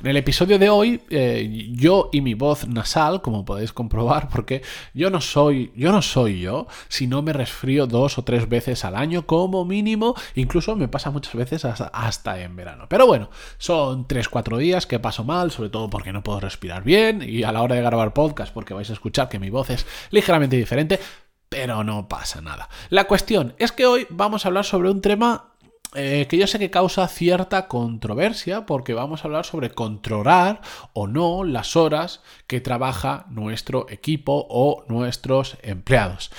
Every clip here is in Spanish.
En el episodio de hoy, eh, yo y mi voz nasal, como podéis comprobar, porque yo no soy, yo si no me resfrío dos o tres veces al año como mínimo, incluso me pasa muchas veces hasta, en verano. Pero bueno, son tres, cuatro días que paso mal, sobre todo porque no puedo respirar bien y a la hora de grabar podcast, porque vais a escuchar que mi voz es ligeramente diferente, pero no pasa nada. La cuestión es que hoy vamos a hablar sobre un tema eh, que yo sé que causa cierta controversia porque vamos a hablar sobre controlar o no las horas que trabaja nuestro equipo o nuestros empleados.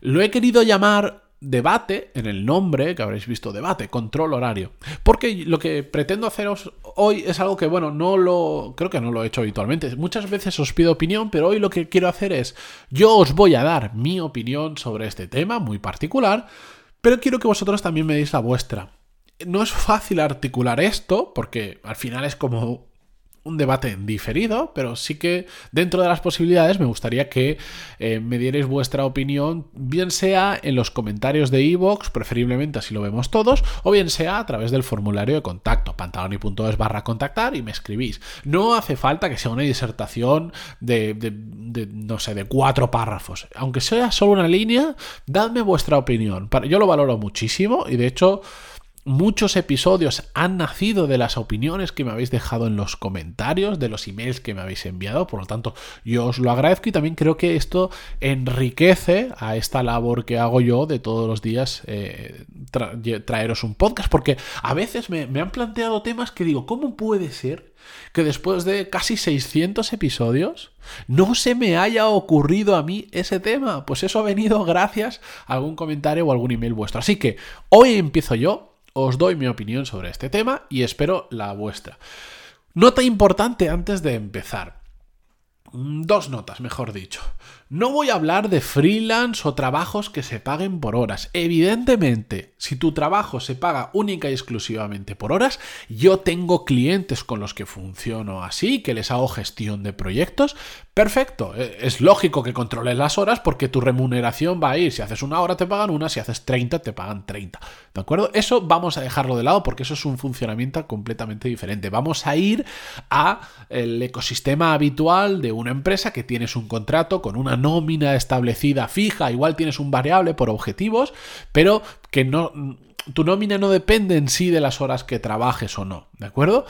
Lo he querido llamar debate en el nombre, que habréis visto debate, control horario. Porque lo que pretendo haceros hoy es algo que, bueno, no lo. Creo que no lo he hecho habitualmente. Muchas veces os pido opinión, pero hoy lo que quiero hacer es. Yo os voy a dar mi opinión sobre este tema muy particular pero quiero que vosotros también me deis la vuestra. No es fácil articular esto, porque al final es como un debate diferido, pero sí que dentro de las posibilidades me gustaría que eh, me dierais vuestra opinión, bien sea en los comentarios de iVoox, preferiblemente así lo vemos todos, o bien sea a través del formulario de contacto, pantaloni.es barra contactar y me escribís. No hace falta que sea una disertación de, de, no sé, de cuatro párrafos. Aunque sea solo una línea, dadme vuestra opinión. Yo lo valoro muchísimo y de hecho... Muchos episodios han nacido de las opiniones que me habéis dejado en los comentarios, de los emails que me habéis enviado, por lo tanto yo os lo agradezco y también creo que esto enriquece a esta labor que hago yo de todos los días eh, traeros un podcast, porque a veces me, me han planteado temas que digo, ¿cómo puede ser que después de casi 600 episodios no se me haya ocurrido a mí ese tema? Pues eso ha venido gracias a algún comentario o algún email vuestro. Así que hoy empiezo yo os doy mi opinión sobre este tema y espero la vuestra. Nota importante antes de empezar. Mm, dos notas, mejor dicho. No voy a hablar de freelance o trabajos que se paguen por horas. Evidentemente, si tu trabajo se paga única y exclusivamente por horas, yo tengo clientes con los que funciono así, que les hago gestión de proyectos. Perfecto, e, es lógico que controles las horas porque tu remuneración va a ir. Si haces una hora te pagan una, si haces 30 te pagan 30. ¿De acuerdo? Eso vamos a dejarlo de lado porque eso es un funcionamiento completamente diferente. Vamos a ir a el ecosistema habitual de una empresa que tienes un contrato con una nómina establecida fija, igual tienes un variable por objetivos, pero que no tu nómina no depende en sí de las horas que trabajes o no, ¿de acuerdo?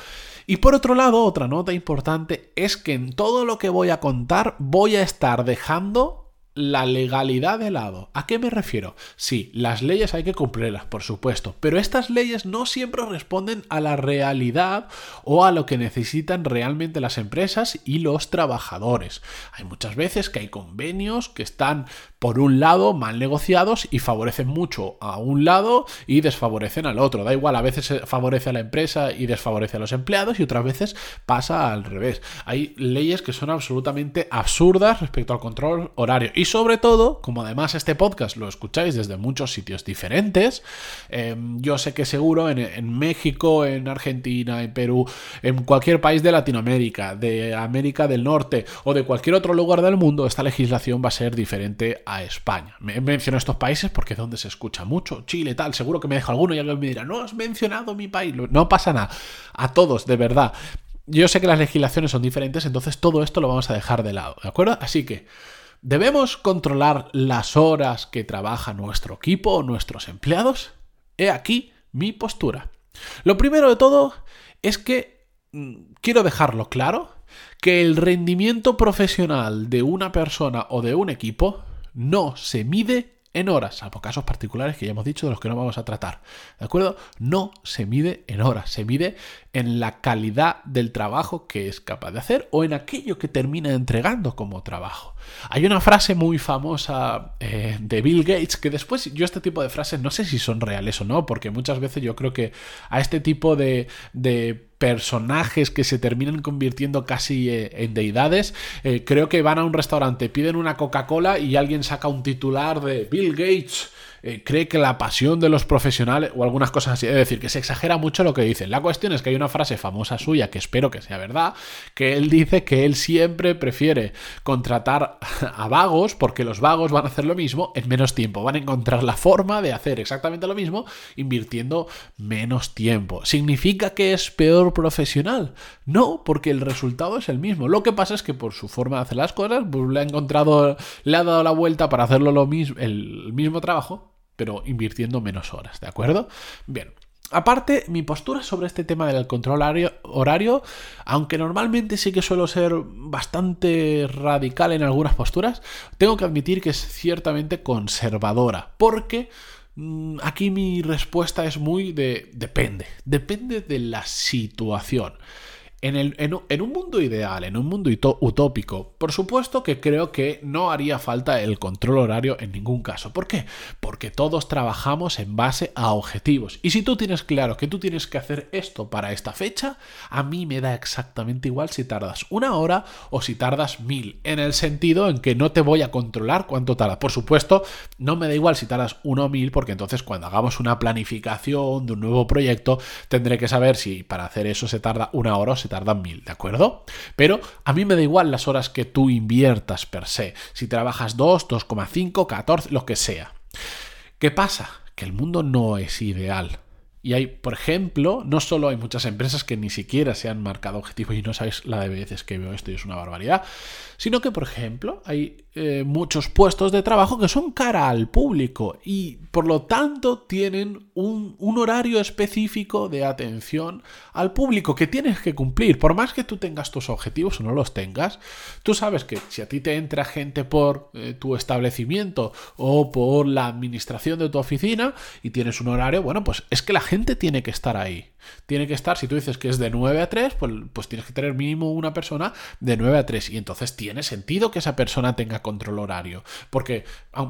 Y por otro lado, otra nota importante es que en todo lo que voy a contar voy a estar dejando la legalidad de lado. ¿A qué me refiero? Sí, las leyes hay que cumplirlas, por supuesto, pero estas leyes no siempre responden a la realidad o a lo que necesitan realmente las empresas y los trabajadores. Hay muchas veces que hay convenios que están por un lado mal negociados y favorecen mucho a un lado y desfavorecen al otro. Da igual, a veces favorece a la empresa y desfavorece a los empleados y otras veces pasa al revés. Hay leyes que son absolutamente absurdas respecto al control horario. Sobre todo, como además este podcast lo escucháis desde muchos sitios diferentes, em, yo sé que seguro en, México, en Argentina, en Perú, en cualquier país de Latinoamérica, de América del Norte o de cualquier otro lugar del mundo, esta legislación va a ser diferente a España. Me menciono estos países porque es donde se escucha mucho. Chile, tal, seguro que me deja alguno y alguien me dirá, no has mencionado mi país. No pasa nada. A todos, de verdad. Yo sé que las legislaciones son diferentes, entonces todo esto lo vamos a dejar de lado, ¿de acuerdo? Así que, ¿debemos controlar las horas que trabaja nuestro equipo o nuestros empleados? He aquí mi postura. Lo primero de todo es que mm, quiero dejarlo claro que el rendimiento profesional de una persona o de un equipo no se mide en horas, salvo casos particulares que ya hemos dicho de los que no vamos a tratar. ¿De acuerdo? No se mide en horas, se mide en la calidad del trabajo que es capaz de hacer o en aquello que termina entregando como trabajo. Hay una frase muy famosa eh, de Bill Gates que después yo este tipo de frases no sé si son reales o no, porque muchas veces yo creo que a este tipo de personajes que se terminan convirtiendo casi eh, en deidades. Eh, creo que van a un restaurante, piden una Coca-Cola y alguien saca un titular de Bill Gates eh, cree que la pasión de los profesionales o algunas cosas así, es decir, que se exagera mucho lo que dicen. La cuestión es que hay una frase famosa suya que espero que sea verdad, que él dice que él siempre prefiere contratar a vagos porque los vagos van a hacer lo mismo en menos tiempo, van a encontrar la forma de hacer exactamente lo mismo invirtiendo menos tiempo. ¿Significa que es peor profesional? No, porque el resultado es el mismo. Lo que pasa es que por su forma de hacer las cosas, pues le ha encontrado, le ha dado la vuelta para hacerlo lo mismo, el mismo trabajo pero invirtiendo menos horas, ¿de acuerdo? Bien. Aparte, mi postura sobre este tema del control horario, aunque normalmente sí que suelo ser bastante radical en algunas posturas, tengo que admitir que es ciertamente conservadora, porque mm, aquí mi respuesta es muy de depende, depende de la situación. En, un mundo ideal, en un mundo utópico, por supuesto que creo que no haría falta el control horario en ningún caso. ¿Por qué? Porque todos trabajamos en base a objetivos. Y si tú tienes claro que tú tienes que hacer esto para esta fecha, a mí me da exactamente igual si tardas una hora o si tardas mil. En el sentido en que no te voy a controlar cuánto tarda. Por supuesto, no me da igual si tardas uno o mil, porque entonces cuando hagamos una planificación de un nuevo proyecto, tendré que saber si para hacer eso se tarda una hora o se tardan mil, ¿de acuerdo? Pero a mí me da igual las horas que tú inviertas per se, si trabajas 2, 2,5, 14, lo que sea. ¿Qué pasa? Que el mundo no es ideal. Y hay, por ejemplo, no solo hay muchas empresas que ni siquiera se han marcado objetivos y no sabéis la de veces que veo esto y es una barbaridad, sino que, por ejemplo, hay eh, muchos puestos de trabajo que son cara al público y por lo tanto tienen un, horario específico de atención al público que tienes que cumplir. Por más que tú tengas tus objetivos o no los tengas, tú sabes que si a ti te entra gente por eh, tu establecimiento o por la administración de tu oficina y tienes un horario, bueno, pues es que la gente tiene que estar ahí. Tiene que estar, si tú dices que es de 9 a 3, pues, pues tienes que tener mínimo una persona de 9 a 3 y entonces tiene sentido que esa persona tenga control horario. Porque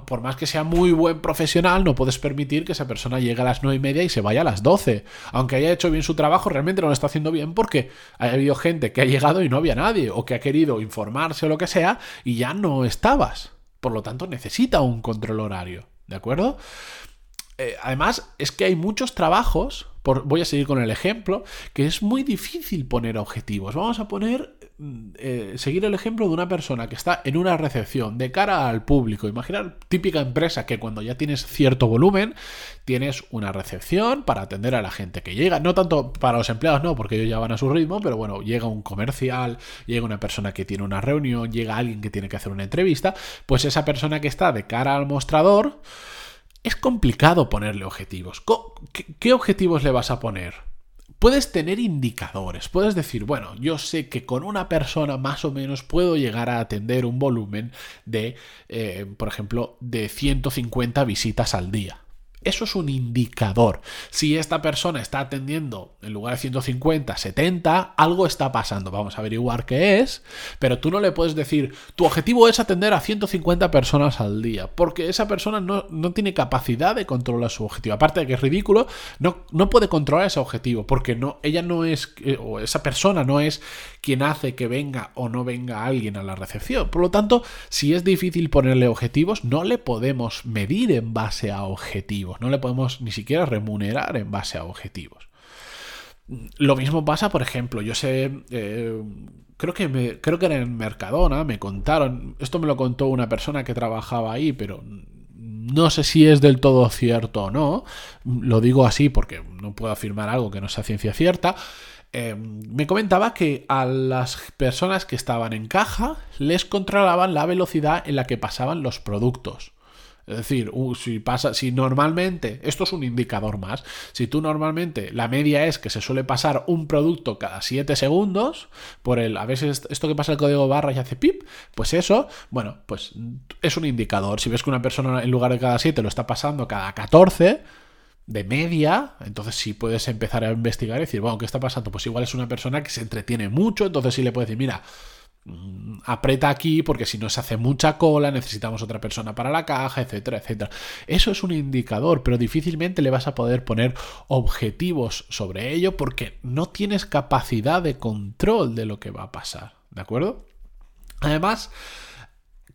por más que sea muy buen profesional, no puedes permitir que esa persona llegue a las 9 y media y se vaya a las 12. Aunque haya hecho bien su trabajo, realmente no lo está haciendo bien porque ha habido gente que ha llegado y no había nadie, o que ha querido informarse o lo que sea, y ya no estabas. Por lo tanto, necesita un control horario. ¿De acuerdo? Eh, además, es que hay muchos trabajos, voy a seguir con el ejemplo, que es muy difícil poner objetivos. Vamos a poner, mm, eh, seguir el ejemplo de una persona que está en una recepción de cara al público. Imaginar típica empresa que cuando ya tienes cierto volumen, tienes una recepción para atender a la gente que llega. No tanto para los empleados, no, porque ellos ya van a su ritmo, pero bueno, llega un comercial, llega una persona que tiene una reunión, llega alguien que tiene que hacer una entrevista, pues esa persona que está de cara al mostrador, es complicado ponerle objetivos. ¿Qué objetivos le vas a poner? Puedes tener indicadores, puedes decir, bueno, yo sé que con una persona más o menos puedo llegar a atender un volumen de, eh, por ejemplo, de 150 visitas al día. Eso es un indicador. Si esta persona está atendiendo en lugar de 150, 70, algo está pasando. Vamos a averiguar qué es, pero tú no le puedes decir, tu objetivo es atender a 150 personas al día, porque esa persona no, tiene capacidad de controlar su objetivo. Aparte de que es ridículo, no, no puede controlar ese objetivo, porque no, ella no es, eh, o esa persona no es quien hace que venga o no venga alguien a la recepción. Por lo tanto, si es difícil ponerle objetivos, no le podemos medir en base a objetivos no le podemos ni siquiera remunerar en base a objetivos. Lo mismo pasa, por ejemplo, yo sé, eh, creo, que creo que en Mercadona, me contaron, esto me lo contó una persona que trabajaba ahí, pero no sé si es del todo cierto o no, lo digo así porque no puedo afirmar algo que no sea ciencia cierta, eh, me comentaba que a las personas que estaban en caja les controlaban la velocidad en la que pasaban los productos. Es decir, si pasa, si normalmente, esto es un indicador más, si tú normalmente la media es que se suele pasar un producto cada 7 segundos, por el, a veces esto que pasa el código barra y hace pip, pues eso, bueno, pues es un indicador. Si ves que una persona en lugar de cada 7 lo está pasando cada 14, de media, entonces sí puedes empezar a investigar y decir, bueno, ¿qué está pasando? Pues igual es una persona que se entretiene mucho, entonces sí le puedes decir, mira, aprieta aquí porque si no se hace mucha cola, necesitamos otra persona para la caja, etcétera, etcétera. Eso es un indicador, pero difícilmente le vas a poder poner objetivos sobre ello porque no tienes capacidad de control de lo que va a pasar, ¿de acuerdo? Además,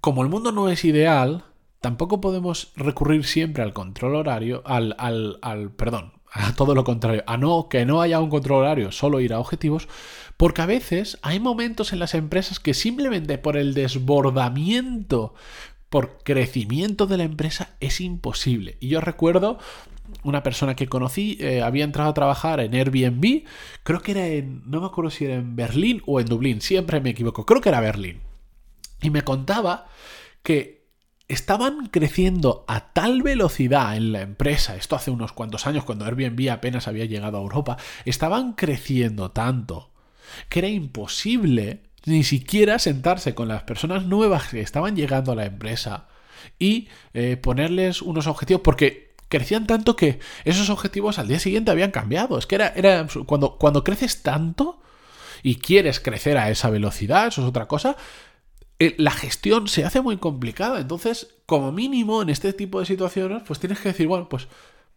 como el mundo no es ideal, tampoco podemos recurrir siempre al control horario, al, al, al perdón, a todo lo contrario, a no que no haya un control horario, solo ir a objetivos, porque a veces hay momentos en las empresas que simplemente por el desbordamiento, por crecimiento de la empresa es imposible. Y yo recuerdo una persona que conocí eh, había entrado a trabajar en Airbnb, creo que era en, no me acuerdo si era en Berlín o en Dublín, siempre me equivoco, creo que era Berlín. Y me contaba que estaban creciendo a tal velocidad en la empresa, esto hace unos cuantos años cuando Airbnb apenas había llegado a Europa, estaban creciendo tanto que era imposible ni siquiera sentarse con las personas nuevas que estaban llegando a la empresa y eh, ponerles unos objetivos porque crecían tanto que esos objetivos al día siguiente habían cambiado. Es que era, era cuando, cuando creces tanto y quieres crecer a esa velocidad, eso es otra cosa, eh, la gestión se hace muy complicada. Entonces, como mínimo, en este tipo de situaciones, pues tienes que decir, bueno, pues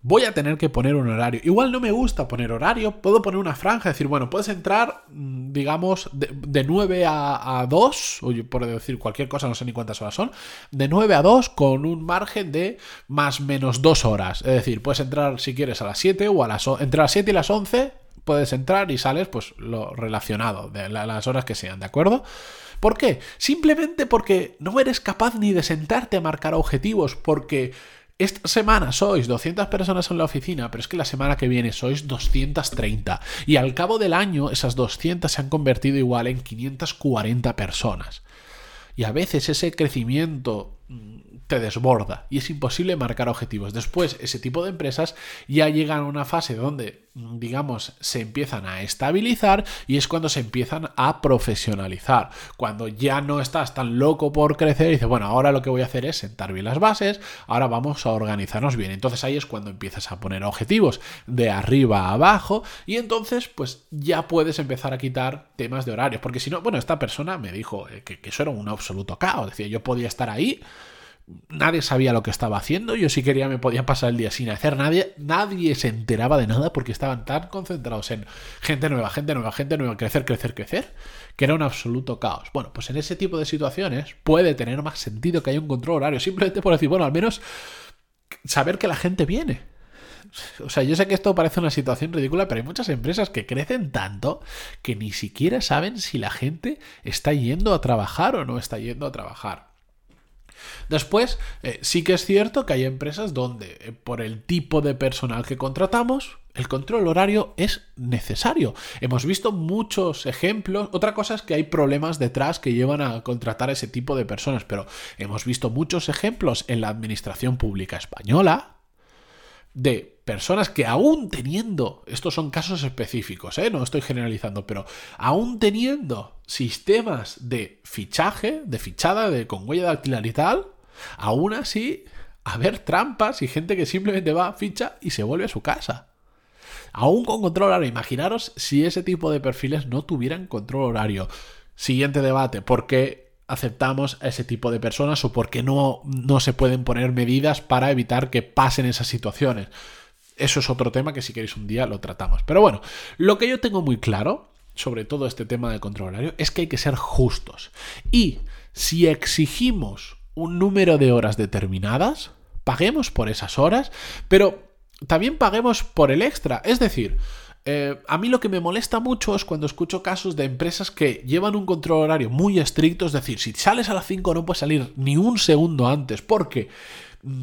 voy a tener que poner un horario. Igual no me gusta poner horario, puedo poner una franja, decir, bueno, puedes entrar, mm, digamos, de, 9 a, a 2, o por decir cualquier cosa, no sé ni cuántas horas son, de 9 a 2 con un margen de más menos 2 horas. Es decir, puedes entrar si quieres a las 7 o a las... Entre las 7 y las 11 puedes entrar y sales pues lo relacionado, de las horas que sean, ¿de acuerdo? ¿Por qué? Simplemente porque no eres capaz ni de sentarte a marcar objetivos, porque esta semana sois 200 personas en la oficina, pero es que la semana que viene sois 230. Y al cabo del año esas 200 se han convertido igual en 540 personas. Y a veces ese crecimiento te desborda y es imposible marcar objetivos. Después, ese tipo de empresas ya llegan a una fase donde, digamos, se empiezan a estabilizar y es cuando se empiezan a profesionalizar. Cuando ya no estás tan loco por crecer y dices, bueno, ahora lo que voy a hacer es sentar bien las bases, ahora vamos a organizarnos bien. Entonces ahí es cuando empiezas a poner objetivos de arriba a abajo y entonces pues ya puedes empezar a quitar temas de horarios. Porque si no, bueno, esta persona me dijo eh, que, que eso era un absoluto caos. Decía, yo podía estar ahí nadie sabía lo que estaba haciendo. Yo si quería me podía pasar el día sin hacer nadie. Nadie se enteraba de nada porque estaban tan concentrados en gente nueva, gente nueva, gente nueva, crecer, crecer, crecer, que era un absoluto caos. Bueno, pues en ese tipo de situaciones puede tener más sentido que haya un control horario. Simplemente por decir, bueno, al menos saber que la gente viene. O sea, yo sé que esto parece una situación ridícula, pero hay muchas empresas que crecen tanto que ni siquiera saben si la gente está yendo a trabajar o no está yendo a trabajar. Después, eh, sí que es cierto que hay empresas donde, eh, por el tipo de personal que contratamos, el control horario es necesario. Hemos visto muchos ejemplos. Otra cosa es que hay problemas detrás que llevan a contratar ese tipo de personas, pero hemos visto muchos ejemplos en la administración pública española de personas que aún teniendo, estos son casos específicos, ¿eh? no estoy generalizando, pero aún teniendo sistemas de fichaje, de fichada, de con huella dactilar y tal, aún así haber trampas y gente que simplemente va, ficha y se vuelve a su casa. Aún con control horario. Imaginaros si ese tipo de perfiles no tuvieran control horario. Siguiente debate, ¿por qué aceptamos a ese tipo de personas o por qué no, no se pueden poner medidas para evitar que pasen esas situaciones? Eso es otro tema que si queréis un día lo tratamos. Pero bueno, lo que yo tengo muy claro sobre todo este tema del control horario es que hay que ser justos. Y si exigimos un número de horas determinadas, paguemos por esas horas, pero también paguemos por el extra. Es decir, eh, a mí lo que me molesta mucho es cuando escucho casos de empresas que llevan un control horario muy estricto, es decir, si sales a las 5 no puedes salir ni un segundo antes, porque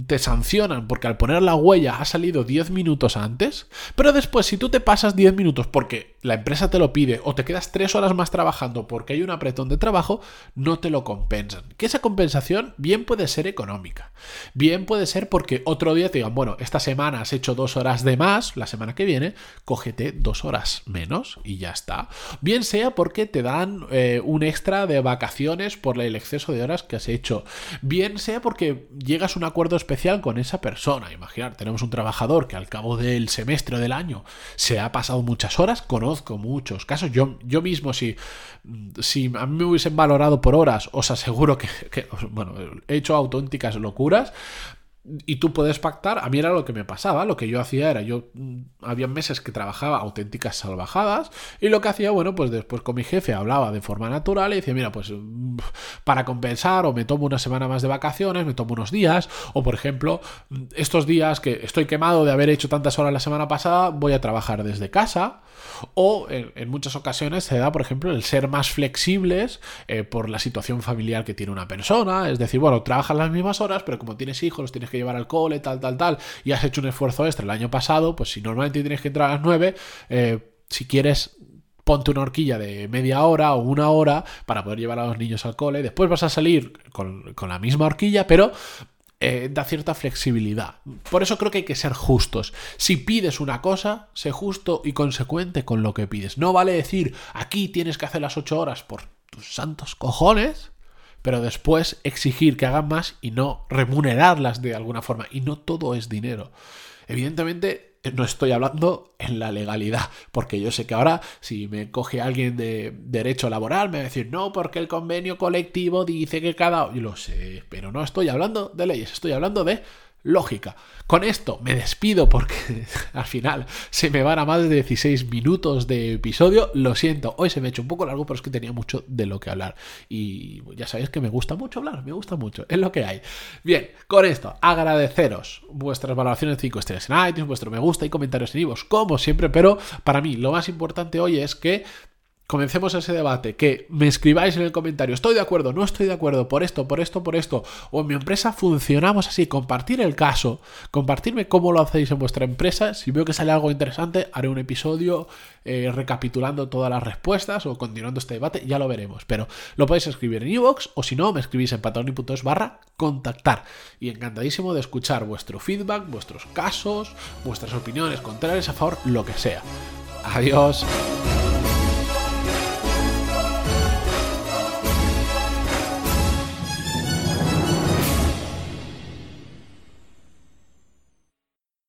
te sancionan porque al poner la huella ha salido 10 minutos antes, pero después si tú te pasas 10 minutos porque la empresa te lo pide o te quedas 3 horas más trabajando porque hay un apretón de trabajo, no te lo compensan. Que esa compensación bien puede ser económica, bien puede ser porque otro día te digan, bueno, esta semana has hecho 2 horas de más, la semana que viene, cógete 2 horas menos y ya está. Bien sea porque te dan eh, un extra de vacaciones por el exceso de horas que has hecho, bien sea porque llegas a un acuerdo especial con esa persona. Imaginar, tenemos un trabajador que al cabo del semestre o del año se ha pasado muchas horas, conozco muchos casos. Yo, yo mismo, si, si a mí me hubiesen valorado por horas, os aseguro que, que bueno, he hecho auténticas locuras, y tú puedes pactar, a mí era lo que me pasaba, lo que yo hacía era, yo mm, había meses que trabajaba auténticas salvajadas y lo que hacía, bueno, pues después con mi jefe hablaba de forma natural y decía, mira, pues mm, para compensar o me tomo una semana más de vacaciones, me tomo unos días o por ejemplo, mm, estos días que estoy quemado de haber hecho tantas horas la semana pasada, voy a trabajar desde casa o en, muchas ocasiones se da, por ejemplo, el ser más flexibles eh, por la situación familiar que tiene una persona, es decir, bueno, trabajas las mismas horas, pero como tienes hijos, los tienes que llevar al cole, tal, tal, tal, y has hecho un esfuerzo extra el año pasado, pues si normalmente tienes que entrar a las 9, eh, si quieres ponte una horquilla de media hora o una hora para poder llevar a los niños al cole. Después vas a salir con, la misma horquilla, pero eh, da cierta flexibilidad. Por eso creo que hay que ser justos. Si pides una cosa, sé justo y consecuente con lo que pides. No vale decir, aquí tienes que hacer las 8 horas por tus santos cojones, pero después exigir que hagan más y no remunerarlas de alguna forma. Y no todo es dinero. Evidentemente, no estoy hablando en la legalidad, porque yo sé que ahora si me coge alguien de derecho laboral me va a decir, no, porque el convenio colectivo dice que cada... Yo lo sé, pero no estoy hablando de leyes, estoy hablando de lógica. Con esto me despido porque al final se me van a más de 16 minutos de episodio. Lo siento, hoy se me ha hecho un poco largo, pero es que tenía mucho de lo que hablar. Y ya sabéis que me gusta mucho hablar, me gusta mucho, es lo que hay. Bien, con esto, agradeceros vuestras valoraciones de 5 estrellas en iTunes, vuestro me gusta y comentarios en vivos, como siempre, pero para mí lo más importante hoy es que comencemos ese debate, que me escribáis en el comentario, estoy de acuerdo, no estoy de acuerdo, por esto, por esto, por esto, o en mi empresa funcionamos así, compartir el caso, compartirme cómo lo hacéis en vuestra empresa, si veo que sale algo interesante, haré un episodio eh, recapitulando todas las respuestas o continuando este debate, ya lo veremos, pero lo podéis escribir en iVoox o si no, me escribís en patroni.es barra contactar, y encantadísimo de escuchar vuestro feedback, vuestros casos, vuestras opiniones contrarias a favor, lo que sea. Adiós.